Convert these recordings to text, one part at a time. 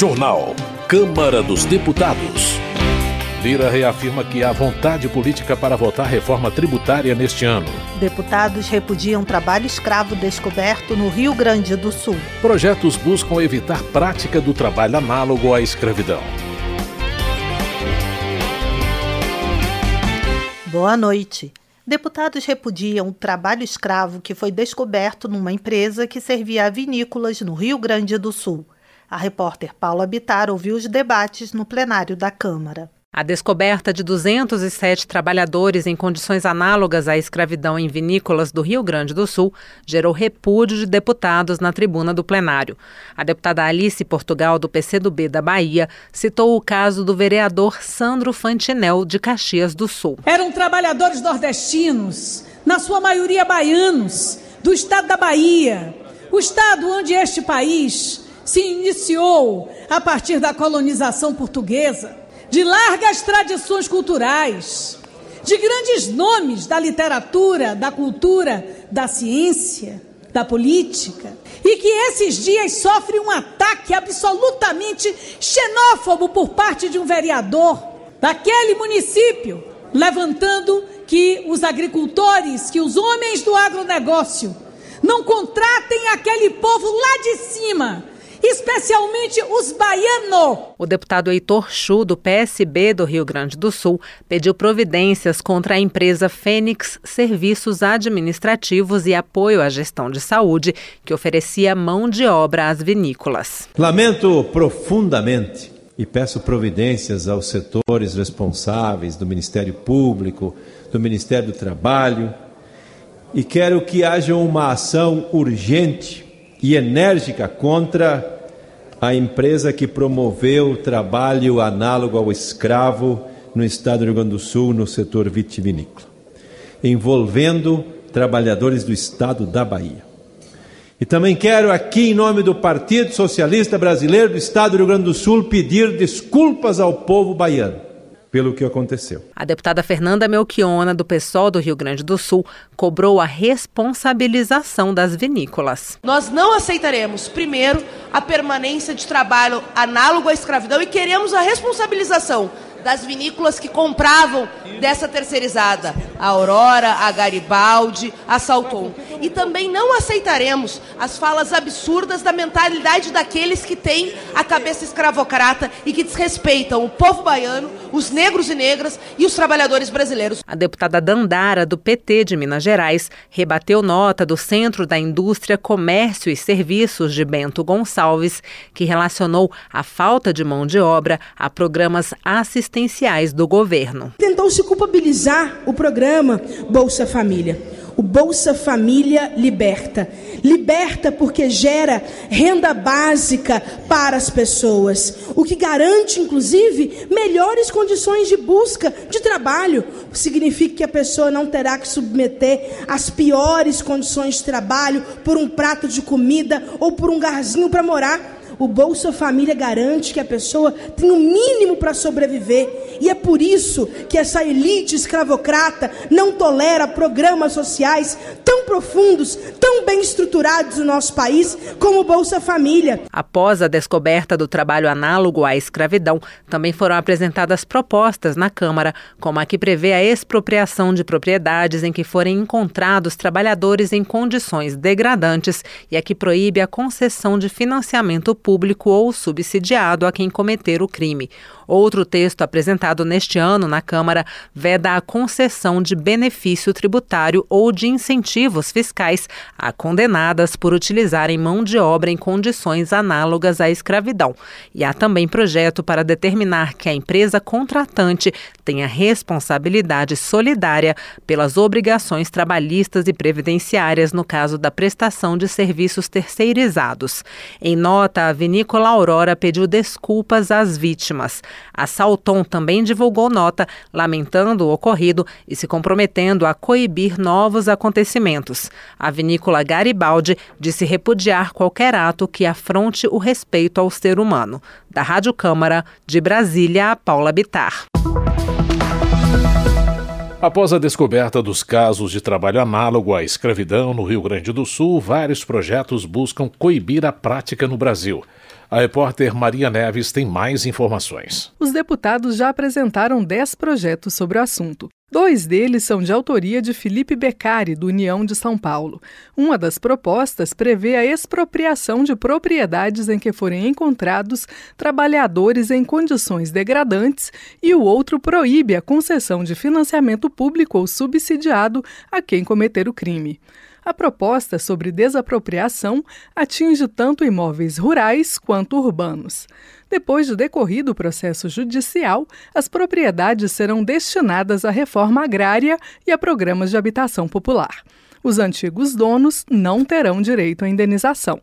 Jornal. Câmara dos Deputados. Lira reafirma que há vontade política para votar reforma tributária neste ano. Deputados repudiam trabalho escravo descoberto no Rio Grande do Sul. Projetos buscam evitar prática do trabalho análogo à escravidão. Boa noite. Deputados repudiam o trabalho escravo que foi descoberto numa empresa que servia a vinícolas no Rio Grande do Sul. A repórter Paula Bitar ouviu os debates no plenário da Câmara. A descoberta de 207 trabalhadores em condições análogas à escravidão em vinícolas do Rio Grande do Sul gerou repúdio de deputados na tribuna do plenário. A deputada Alice Portugal, do PCdoB da Bahia, citou o caso do vereador Sandro Fantinel, de Caxias do Sul. Eram trabalhadores nordestinos, na sua maioria baianos, do estado da Bahia, o estado onde este país se iniciou a partir da colonização portuguesa de largas tradições culturais, de grandes nomes da literatura, da cultura, da ciência, da política, e que esses dias sofre um ataque absolutamente xenófobo por parte de um vereador daquele município, levantando que os agricultores, que os homens do agronegócio não contratem aquele povo lá de cima especialmente os baianos. O deputado Heitor Chu, do PSB do Rio Grande do Sul, pediu providências contra a empresa Fênix Serviços Administrativos e Apoio à Gestão de Saúde, que oferecia mão de obra às vinícolas. Lamento profundamente e peço providências aos setores responsáveis do Ministério Público, do Ministério do Trabalho, e quero que haja uma ação urgente e enérgica contra a empresa que promoveu trabalho análogo ao escravo no estado do Rio Grande do Sul, no setor vitivinícola, envolvendo trabalhadores do estado da Bahia. E também quero aqui, em nome do Partido Socialista Brasileiro do estado do Rio Grande do Sul, pedir desculpas ao povo baiano pelo que aconteceu. A deputada Fernanda Melchiona, do PSOL do Rio Grande do Sul, cobrou a responsabilização das vinícolas. Nós não aceitaremos, primeiro, a permanência de trabalho análogo à escravidão e queremos a responsabilização das vinícolas que compravam dessa terceirizada, a Aurora, a Garibaldi, a Salton. E também não aceitaremos as falas absurdas da mentalidade daqueles que têm a cabeça escravocrata e que desrespeitam o povo baiano, os negros e negras e os trabalhadores brasileiros. A deputada Dandara, do PT de Minas Gerais, rebateu nota do Centro da Indústria, Comércio e Serviços de Bento Gonçalves, que relacionou a falta de mão de obra a programas assistenciais do governo. Tentou se culpabilizar o programa Bolsa Família. O Bolsa Família liberta. Liberta porque gera renda básica para as pessoas, o que garante, inclusive, melhores condições de busca de trabalho. Significa que a pessoa não terá que submeter às piores condições de trabalho por um prato de comida ou por um garzinho para morar o Bolsa Família garante que a pessoa tem o um mínimo para sobreviver. E é por isso que essa elite escravocrata não tolera programas sociais tão profundos, tão bem estruturados no nosso país como o Bolsa Família. Após a descoberta do trabalho análogo à escravidão, também foram apresentadas propostas na Câmara, como a que prevê a expropriação de propriedades em que forem encontrados trabalhadores em condições degradantes e a que proíbe a concessão de financiamento público público ou subsidiado a quem cometer o crime. Outro texto apresentado neste ano na Câmara veda a concessão de benefício tributário ou de incentivos fiscais a condenadas por utilizarem mão de obra em condições análogas à escravidão. E há também projeto para determinar que a empresa contratante tenha responsabilidade solidária pelas obrigações trabalhistas e previdenciárias no caso da prestação de serviços terceirizados. Em nota, a vinícola Aurora pediu desculpas às vítimas. A Salton também divulgou nota lamentando o ocorrido e se comprometendo a coibir novos acontecimentos. A vinícola Garibaldi disse repudiar qualquer ato que afronte o respeito ao ser humano. Da Rádio Câmara, de Brasília, Paula Bitar. Após a descoberta dos casos de trabalho análogo à escravidão no Rio Grande do Sul, vários projetos buscam coibir a prática no Brasil. A repórter Maria Neves tem mais informações. Os deputados já apresentaram 10 projetos sobre o assunto. Dois deles são de autoria de Felipe Beccari, do União de São Paulo. Uma das propostas prevê a expropriação de propriedades em que forem encontrados trabalhadores em condições degradantes e o outro proíbe a concessão de financiamento público ou subsidiado a quem cometer o crime. A proposta sobre desapropriação atinge tanto imóveis rurais quanto urbanos. Depois de decorrido o processo judicial, as propriedades serão destinadas à reforma agrária e a programas de habitação popular. Os antigos donos não terão direito à indenização.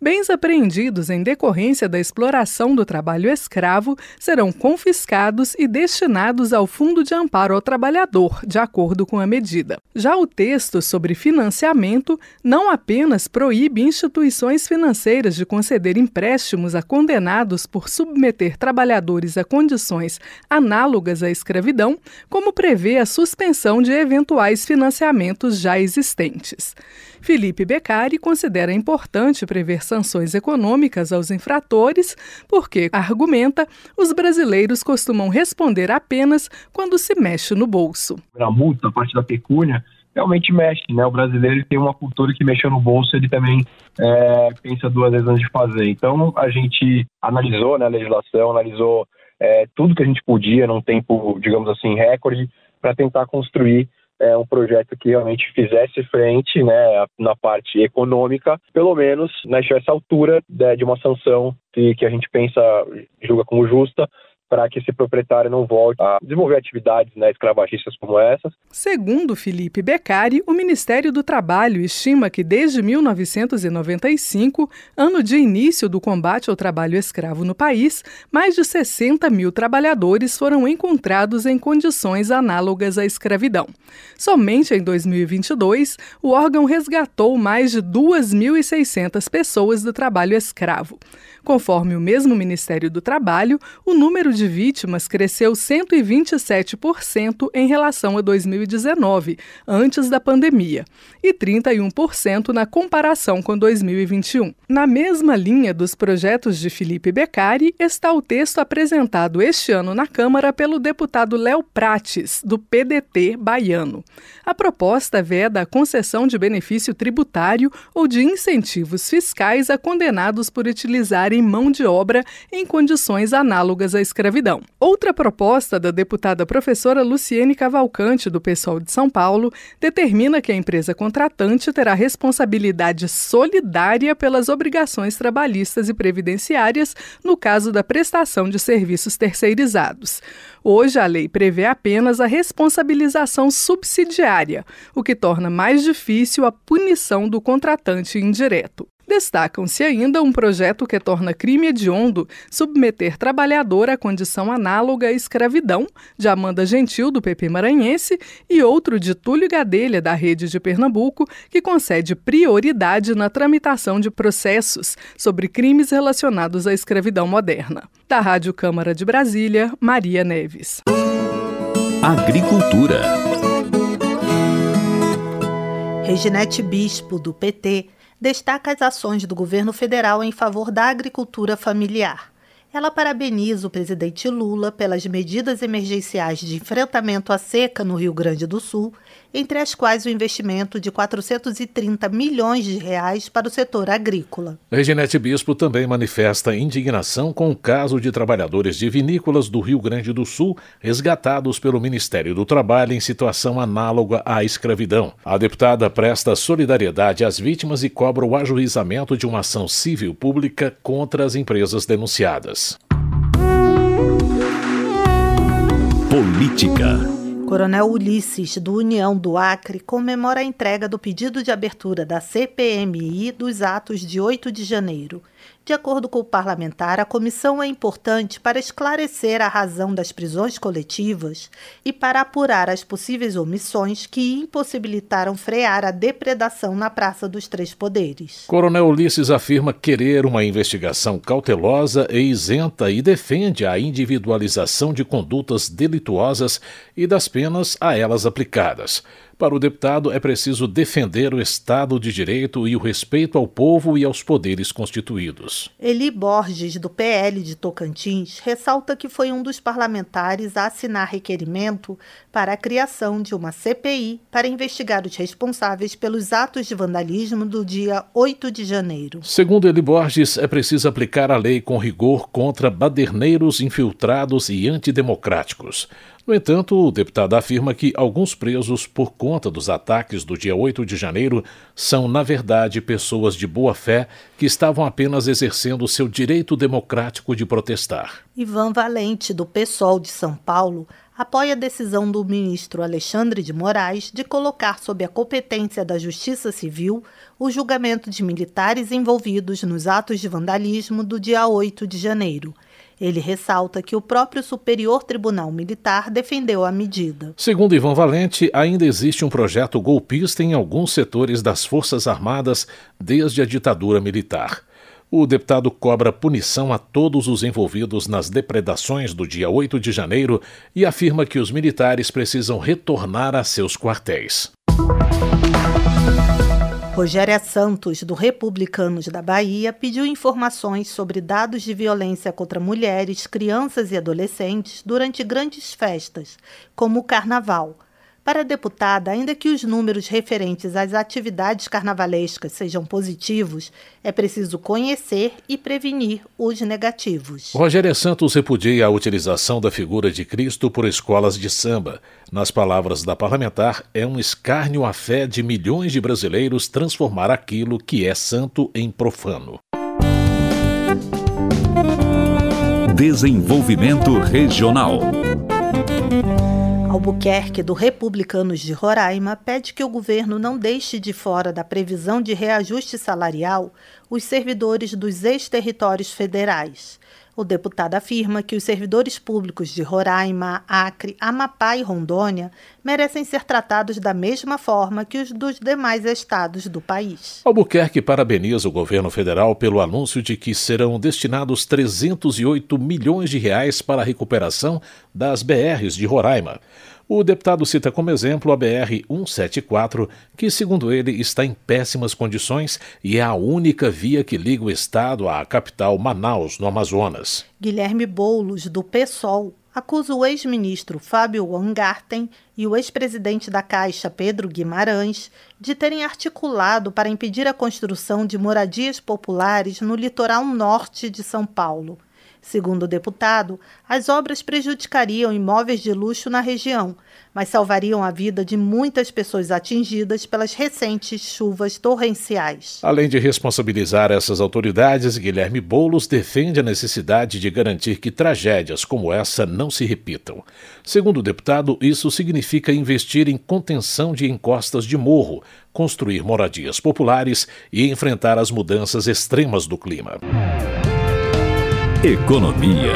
Bens apreendidos em decorrência da exploração do trabalho escravo serão confiscados e destinados ao Fundo de Amparo ao Trabalhador, de acordo com a medida. Já o texto sobre financiamento não apenas proíbe instituições financeiras de conceder empréstimos a condenados por submeter trabalhadores a condições análogas à escravidão, como prevê a suspensão de eventuais financiamentos já existentes. Felipe Beccari considera importante prever sanções econômicas aos infratores, porque, argumenta, os brasileiros costumam responder apenas quando se mexe no bolso. A multa, a parte da pecúnia, realmente mexe, né? O brasileiro tem uma cultura que mexeu no bolso, ele também é, pensa duas vezes antes de fazer. Então, a gente analisou né, a legislação, analisou é, tudo que a gente podia num tempo, digamos assim, recorde, para tentar construir é, um projeto que realmente fizesse frente né, na parte econômica, pelo menos né, altura de, de uma sanção que, que a gente pensa, julga como justa, para que esse proprietário não volte a desenvolver atividades né, escravagistas como essas. Segundo Felipe Beccari, o Ministério do Trabalho estima que desde 1995, ano de início do combate ao trabalho escravo no país, mais de 60 mil trabalhadores foram encontrados em condições análogas à escravidão. Somente em 2022, o órgão resgatou mais de 2.600 pessoas do trabalho escravo. Conforme o mesmo Ministério do Trabalho, o número de vítimas cresceu 127% em relação a 2019, antes da pandemia, e 31% na comparação com 2021. Na mesma linha dos projetos de Felipe Beccari está o texto apresentado este ano na Câmara pelo deputado Léo Prates, do PDT baiano. A proposta veda a concessão de benefício tributário ou de incentivos fiscais a condenados por utilizarem mão de obra em condições análogas à escravidão. Outra proposta da deputada professora Luciene Cavalcante, do PSOL de São Paulo, determina que a empresa contratante terá responsabilidade solidária pelas obrigações trabalhistas e previdenciárias no caso da prestação de serviços terceirizados. Hoje, a lei prevê apenas a responsabilização subsidiária, o que torna mais difícil a punição do contratante indireto. Destacam-se ainda um projeto que torna crime hediondo submeter trabalhador à condição análoga à escravidão, de Amanda Gentil, do PP Maranhense, e outro de Túlio Gadelha, da Rede de Pernambuco, que concede prioridade na tramitação de processos sobre crimes relacionados à escravidão moderna. Da Rádio Câmara de Brasília, Maria Neves. Agricultura. Reginete Bispo, do PT, destaca as ações do governo federal em favor da agricultura familiar. Ela parabeniza o presidente Lula pelas medidas emergenciais de enfrentamento à seca no Rio Grande do Sul, entre as quais o investimento de 430 milhões de reais para o setor agrícola. Reginete Bispo também manifesta indignação com o caso de trabalhadores de vinícolas do Rio Grande do Sul resgatados pelo Ministério do Trabalho em situação análoga à escravidão. A deputada presta solidariedade às vítimas e cobra o ajuizamento de uma ação civil pública contra as empresas denunciadas. Política. Coronel Ulisses, do União do Acre, comemora a entrega do pedido de abertura da CPMI dos atos de 8 de janeiro. De acordo com o parlamentar, a comissão é importante para esclarecer a razão das prisões coletivas e para apurar as possíveis omissões que impossibilitaram frear a depredação na Praça dos Três Poderes. Coronel Ulisses afirma querer uma investigação cautelosa e isenta e defende a individualização de condutas delituosas e das penas a elas aplicadas. Para o deputado, é preciso defender o Estado de Direito e o respeito ao povo e aos poderes constituídos. Eli Borges, do PL de Tocantins, ressalta que foi um dos parlamentares a assinar requerimento para a criação de uma CPI para investigar os responsáveis pelos atos de vandalismo do dia 8 de janeiro. Segundo Eli Borges, é preciso aplicar a lei com rigor contra baderneiros infiltrados e antidemocráticos. No entanto, o deputado afirma que alguns presos, por conta dos ataques do dia 8 de janeiro, são, na verdade, pessoas de boa fé que estavam apenas exercendo seu direito democrático de protestar. Ivan Valente, do PSOL de São Paulo, apoia a decisão do ministro Alexandre de Moraes de colocar sob a competência da Justiça Civil o julgamento de militares envolvidos nos atos de vandalismo do dia 8 de janeiro. Ele ressalta que o próprio Superior Tribunal Militar defendeu a medida. Segundo Ivan Valente, ainda existe um projeto golpista em alguns setores das Forças Armadas desde a ditadura militar. O deputado cobra punição a todos os envolvidos nas depredações do dia 8 de janeiro e afirma que os militares precisam retornar a seus quartéis. Rogéria Santos, do Republicanos da Bahia, pediu informações sobre dados de violência contra mulheres, crianças e adolescentes durante grandes festas, como o Carnaval. Para a deputada, ainda que os números referentes às atividades carnavalescas sejam positivos, é preciso conhecer e prevenir os negativos. Rogéria Santos repudia a utilização da figura de Cristo por escolas de samba. Nas palavras da parlamentar, é um escárnio à fé de milhões de brasileiros transformar aquilo que é santo em profano. Desenvolvimento Regional. Albuquerque, do Republicanos de Roraima, pede que o governo não deixe de fora da previsão de reajuste salarial os servidores dos ex-territórios federais. O deputado afirma que os servidores públicos de Roraima, Acre, Amapá e Rondônia merecem ser tratados da mesma forma que os dos demais estados do país. Albuquerque parabeniza o governo federal pelo anúncio de que serão destinados 308 milhões de reais para a recuperação das BRs de Roraima. O deputado cita como exemplo a BR-174, que, segundo ele, está em péssimas condições e é a única via que liga o estado à capital Manaus, no Amazonas. Guilherme Boulos, do PSOL, acusa o ex-ministro Fábio Wangarten e o ex-presidente da Caixa, Pedro Guimarães, de terem articulado para impedir a construção de moradias populares no litoral norte de São Paulo. Segundo o deputado, as obras prejudicariam imóveis de luxo na região, mas salvariam a vida de muitas pessoas atingidas pelas recentes chuvas torrenciais. Além de responsabilizar essas autoridades, Guilherme Boulos defende a necessidade de garantir que tragédias como essa não se repitam. Segundo o deputado, isso significa investir em contenção de encostas de morro, construir moradias populares e enfrentar as mudanças extremas do clima. Economia.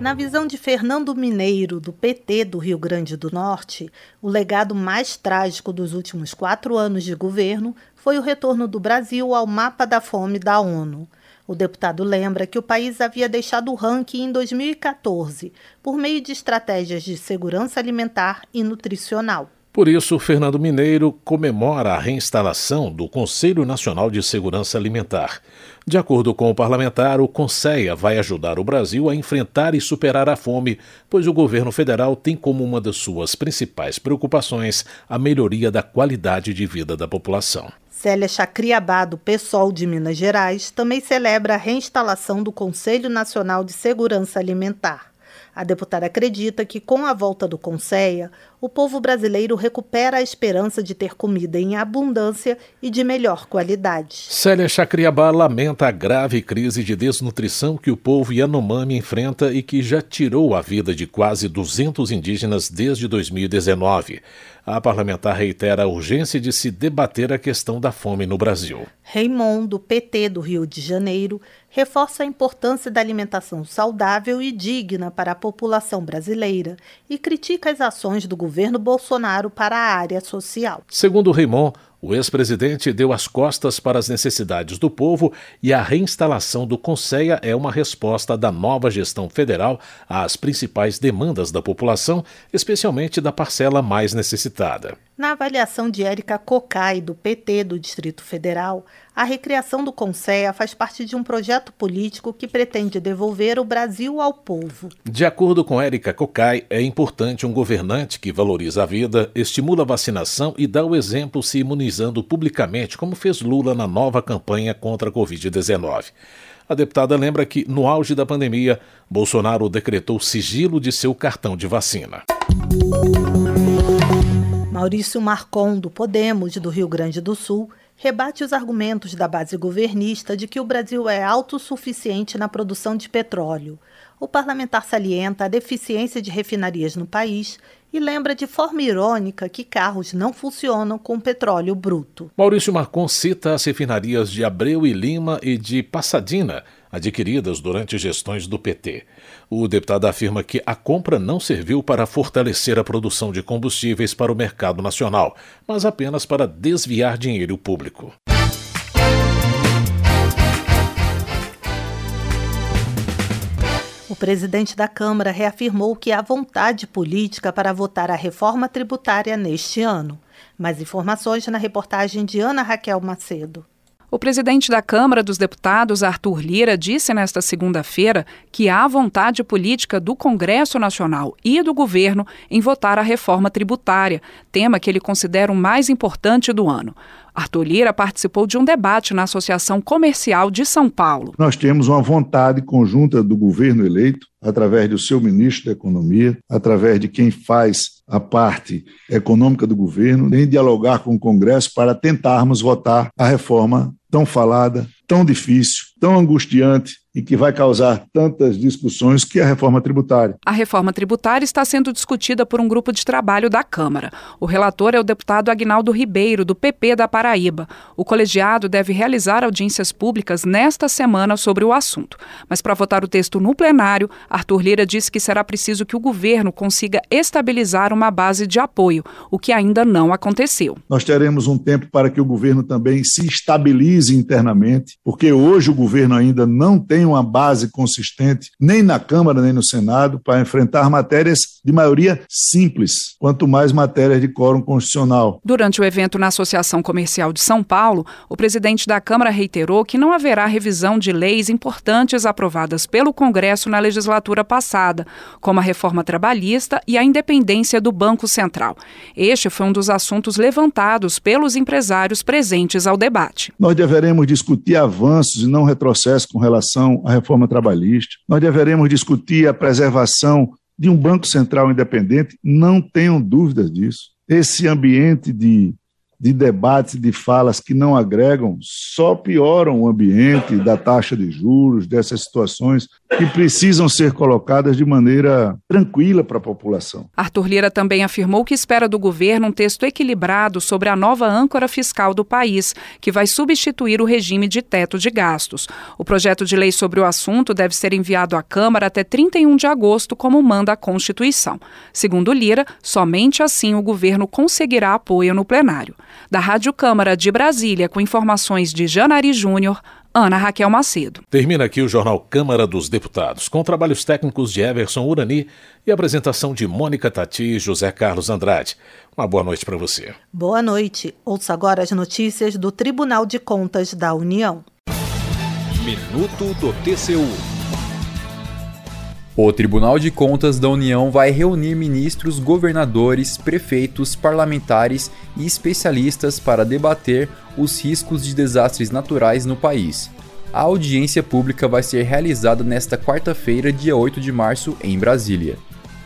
Na visão de Fernando Mineiro, do PT do Rio Grande do Norte, o legado mais trágico dos últimos quatro anos de governo foi o retorno do Brasil ao mapa da fome da ONU. O deputado lembra que o país havia deixado o ranking em 2014, por meio de estratégias de segurança alimentar e nutricional. Por isso, Fernando Mineiro comemora a reinstalação do Conselho Nacional de Segurança Alimentar. De acordo com o parlamentar, o Conselho vai ajudar o Brasil a enfrentar e superar a fome, pois o governo federal tem como uma das suas principais preocupações a melhoria da qualidade de vida da população. Célia Chacriabá, do PSOL de Minas Gerais, também celebra a reinstalação do Conselho Nacional de Segurança Alimentar. A deputada acredita que, com a volta do Conceia, o povo brasileiro recupera a esperança de ter comida em abundância e de melhor qualidade. Célia Chacriabá lamenta a grave crise de desnutrição que o povo Yanomami enfrenta e que já tirou a vida de quase 200 indígenas desde 2019. A parlamentar reitera a urgência de se debater a questão da fome no Brasil. Raymond, do PT do Rio de Janeiro, reforça a importância da alimentação saudável e digna para a população brasileira e critica as ações do governo Bolsonaro para a área social. Segundo Raymond, O ex-presidente deu as costas para as necessidades do povo e a reinstalação do Conceia é uma resposta da nova gestão federal às principais demandas da população, especialmente da parcela mais necessitada. Na avaliação de Érica Cocai, do PT do Distrito Federal, a recriação do Conceia faz parte de um projeto político que pretende devolver o Brasil ao povo. De acordo com Érica Cocai, é importante um governante que valoriza a vida, estimula a vacinação e dá o exemplo se imunizando publicamente, como fez Lula na nova campanha contra a Covid-19. A deputada lembra que, no auge da pandemia, Bolsonaro decretou sigilo de seu cartão de vacina. Maurício Marcon, do Podemos, do Rio Grande do Sul, rebate os argumentos da base governista de que o Brasil é autossuficiente na produção de petróleo. O parlamentar salienta a deficiência de refinarias no país e lembra de forma irônica que carros não funcionam com petróleo bruto. Maurício Marcon cita as refinarias de Abreu e Lima e de Passadina, adquiridas durante gestões do PT. O deputado afirma que a compra não serviu para fortalecer a produção de combustíveis para o mercado nacional, mas apenas para desviar dinheiro público. O presidente da Câmara reafirmou que há vontade política para votar a reforma tributária neste ano. Mais informações na reportagem de Ana Raquel Macedo. O presidente da Câmara dos Deputados, Arthur Lira, disse nesta segunda-feira que há vontade política do Congresso Nacional e do governo em votar a reforma tributária, tema que ele considera o mais importante do ano. Arthur Lira participou de um debate na Associação Comercial de São Paulo. Nós temos uma vontade conjunta do governo eleito, através do seu ministro da Economia, através de quem faz a parte econômica do governo, em dialogar com o Congresso para tentarmos votar a reforma tão falada, tão difícil, tão angustiante e que vai causar tantas discussões que é a reforma tributária. A reforma tributária está sendo discutida por um grupo de trabalho da Câmara. O relator é o deputado Agnaldo Ribeiro, do PP da Paraíba. O colegiado deve realizar audiências públicas nesta semana sobre o assunto. Mas para votar o texto no plenário, Arthur Lira disse que será preciso que o governo consiga estabilizar uma base de apoio, o que ainda não aconteceu. Nós teremos um tempo para que o governo também se estabilize internamente, porque hoje o governo ainda não tem tem uma base consistente, nem na Câmara nem no Senado, para enfrentar matérias de maioria simples, quanto mais matérias de quórum constitucional. Durante o evento na Associação Comercial de São Paulo, o presidente da Câmara reiterou que não haverá revisão de leis importantes aprovadas pelo Congresso na legislatura passada, como a reforma trabalhista e a independência do Banco Central. Este foi um dos assuntos levantados pelos empresários presentes ao debate. Nós deveremos discutir avanços e não retrocessos com relação à reforma trabalhista. Nós deveremos discutir a preservação de um Banco Central independente, não tenham dúvidas disso. Esse ambiente de de debates, de falas que não agregam, só pioram o ambiente da taxa de juros, dessas situações que precisam ser colocadas de maneira tranquila para a população. Arthur Lira também afirmou que espera do governo um texto equilibrado sobre a nova âncora fiscal do país, que vai substituir o regime de teto de gastos. O projeto de lei sobre o assunto deve ser enviado à Câmara até 31 de agosto, como manda a Constituição. Segundo Lira, somente assim o governo conseguirá apoio no plenário. Da Rádio Câmara de Brasília, com informações de Janari Júnior, Ana Raquel Macedo. Termina aqui o jornal Câmara dos Deputados, com trabalhos técnicos de Everson Urani e apresentação de Mônica Tati e José Carlos Andrade. Uma boa noite para você. Boa noite. Ouça agora as notícias do Tribunal de Contas da União. Minuto do TCU. O Tribunal de Contas da União vai reunir ministros, governadores, prefeitos, parlamentares e especialistas para debater os riscos de desastres naturais no país. A audiência pública vai ser realizada nesta quarta-feira, dia 8 de março, em Brasília.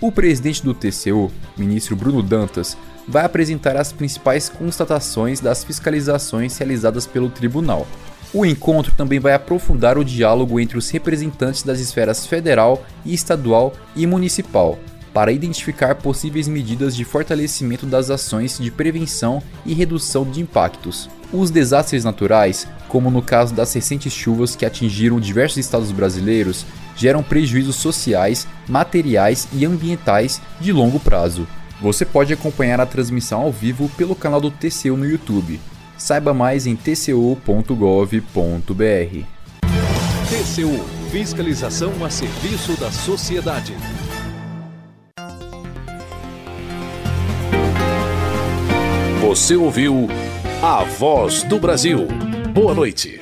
O presidente do TCU, ministro Bruno Dantas, vai apresentar as principais constatações das fiscalizações realizadas pelo tribunal. O encontro também vai aprofundar o diálogo entre os representantes das esferas federal estadual e municipal, para identificar possíveis medidas de fortalecimento das ações de prevenção e redução de impactos. Os desastres naturais, como no caso das recentes chuvas que atingiram diversos estados brasileiros, geram prejuízos sociais, materiais e ambientais de longo prazo. Você pode acompanhar a transmissão ao vivo pelo canal do TCU no YouTube Saiba mais em tcu.gov.br. TCU Fiscalização a serviço da sociedade. Você ouviu A Voz do Brasil. Boa noite.